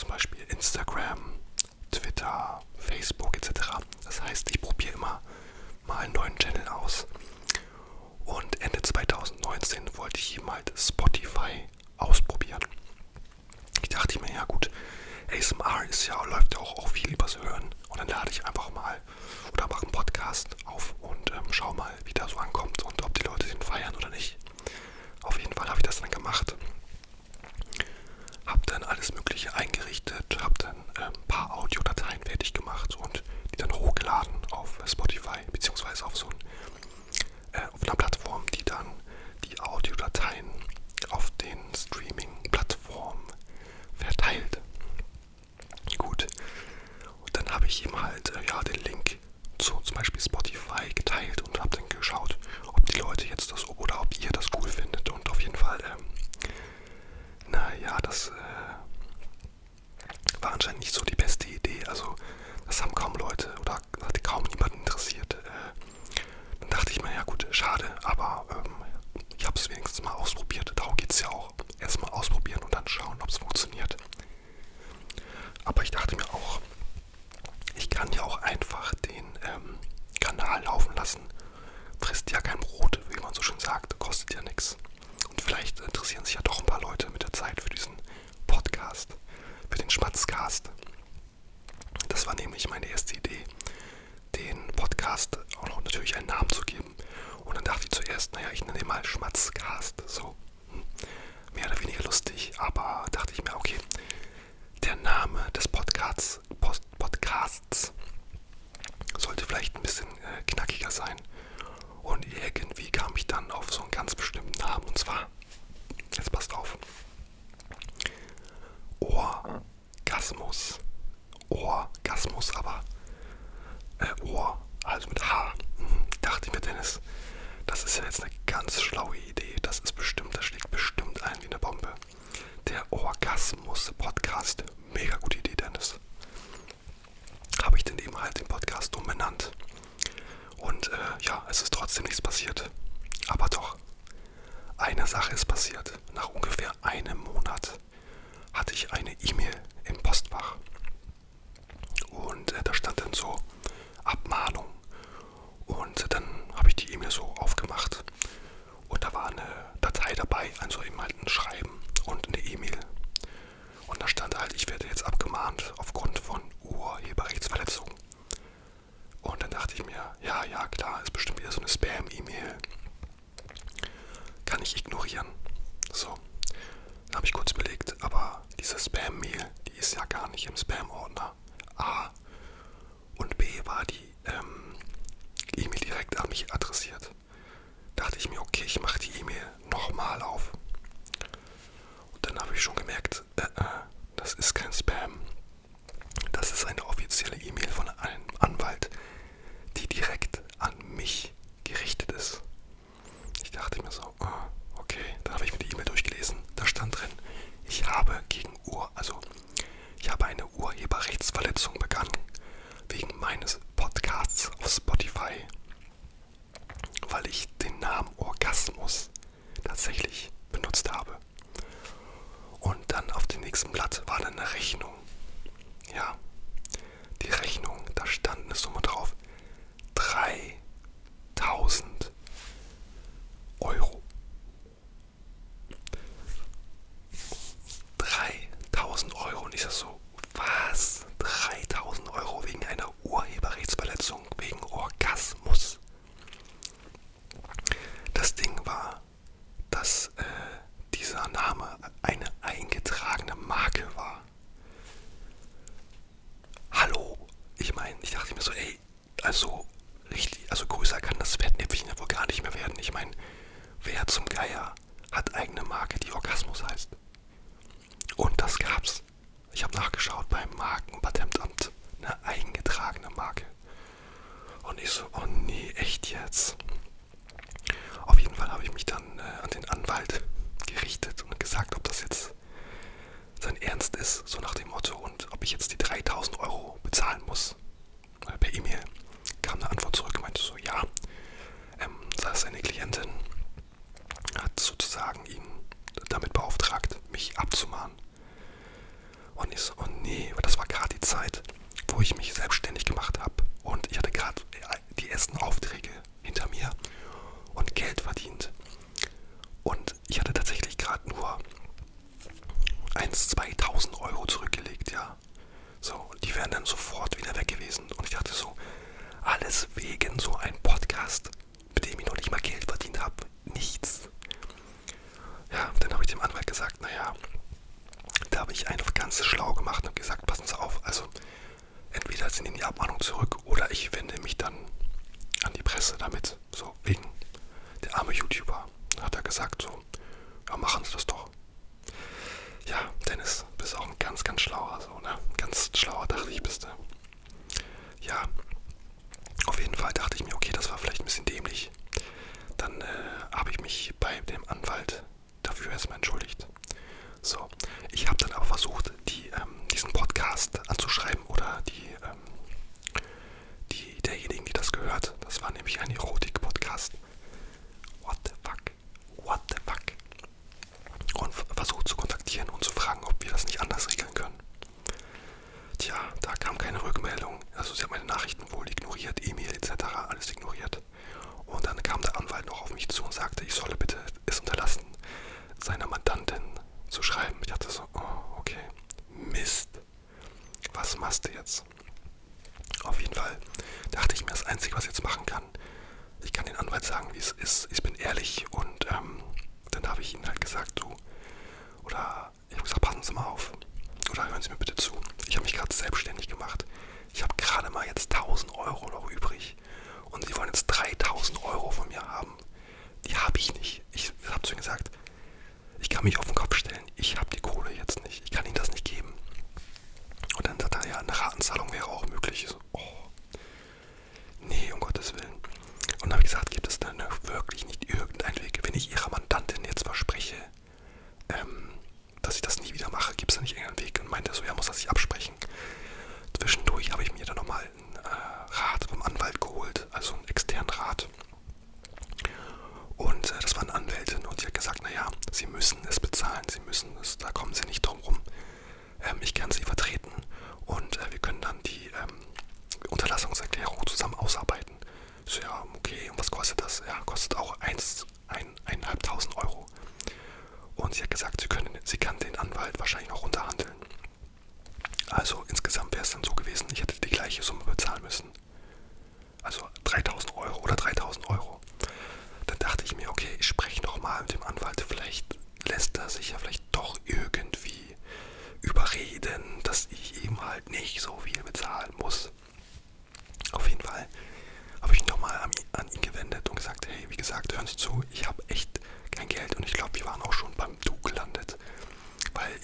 zum Beispiel Instagram, Twitter, Facebook etc. Das heißt, ich probiere immer mal einen neuen Channel aus. Und Ende 2019 wollte ich eben halt Spotify ausprobieren. Ich dachte mir, ja gut, ASMR ist ja, läuft ja auch, auch viel übers Hören. Und dann lade ich einfach mal oder mache einen Podcast auf und schade, aber ähm, ich habe es wenigstens mal ausprobiert. Darum geht es ja auch. Erstmal ausprobieren und dann schauen, ob es funktioniert. Aber ich dachte mir auch, ich kann ja auch einfach den ähm, Kanal laufen lassen. Frisst ja kein Brot, wie man so schön sagt, kostet ja nichts. Und vielleicht interessieren sich ja doch ein business ich dachte mir so, ey, also richtig, also größer kann das Fettnäpfchen ja wohl gar nicht mehr werden. Ich meine, wer zum Geier hat eigene Marke, die Orgasmus heißt? Und das gab's. Ich habe nachgeschaut beim Markenpatentamt. Eine eingetragene Marke. Und ich so, oh nee, echt jetzt. Auf jeden Fall habe ich mich dann äh, an den Anwalt gerichtet und gesagt, ob das jetzt sein Ernst ist, so nach dem Motto, und ob ich jetzt die 3000 Euro bezahlen muss. E-Mail kam eine Antwort zurück, meinte so, ja, ähm, saß seine Klientin, hat sozusagen ihn damit beauftragt, mich abzumahnen. Und ich so, oh nee, das ich an. ich gern Sie vertreten und äh, wir können dann die ähm, Unterlassungserklärung zusammen ausarbeiten. So, ja, okay, und was kostet das? Ja, kostet auch 1.500 Euro. Und sie hat gesagt, sie, können, sie kann den Anwalt wahrscheinlich noch runterhandeln. Also insgesamt wäre es dann so gewesen, ich hätte die gleiche Summe bezahlen müssen.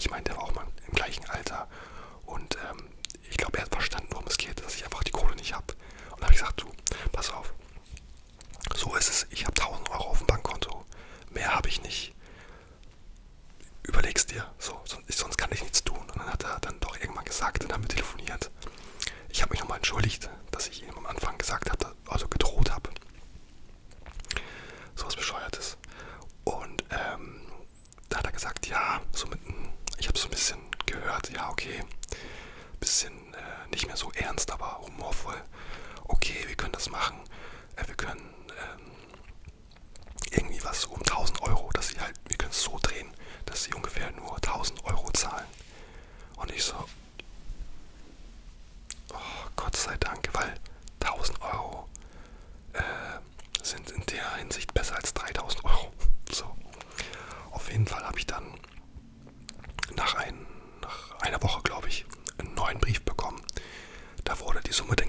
Ich meine, der war auch mal im gleichen Alter. Und ähm, ich glaube, er hat verstanden, worum es geht, dass ich einfach die Kohle nicht habe. Und habe ich gesagt, du, pass auf. So ist es. Ich habe 1000 Euro auf dem Bankkonto. Mehr habe ich nicht. Überleg's dir. So, sonst kann ich nichts tun. Und dann hat er dann doch irgendwann gesagt, dann haben wir telefoniert. Ich habe mich nochmal entschuldigt. Summe denn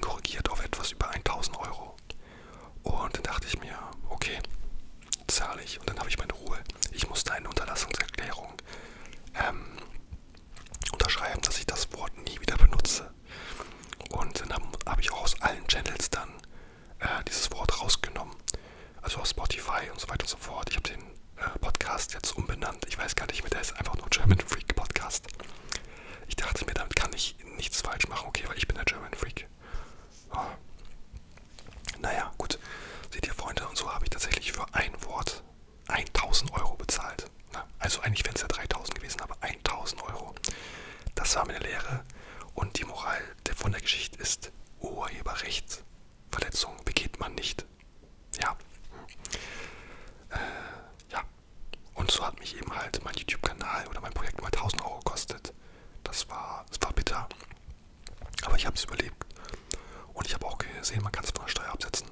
Samenlehre und die Moral von der Geschichte ist, Urheberrecht. Urheberrechtsverletzung begeht man nicht. Ja. Äh, ja. Und so hat mich eben halt mein YouTube-Kanal oder mein Projekt mal 1000 Euro gekostet. Das war, das war bitter. Aber ich habe es überlebt. Und ich habe auch gesehen, man kann es von der Steuer absetzen.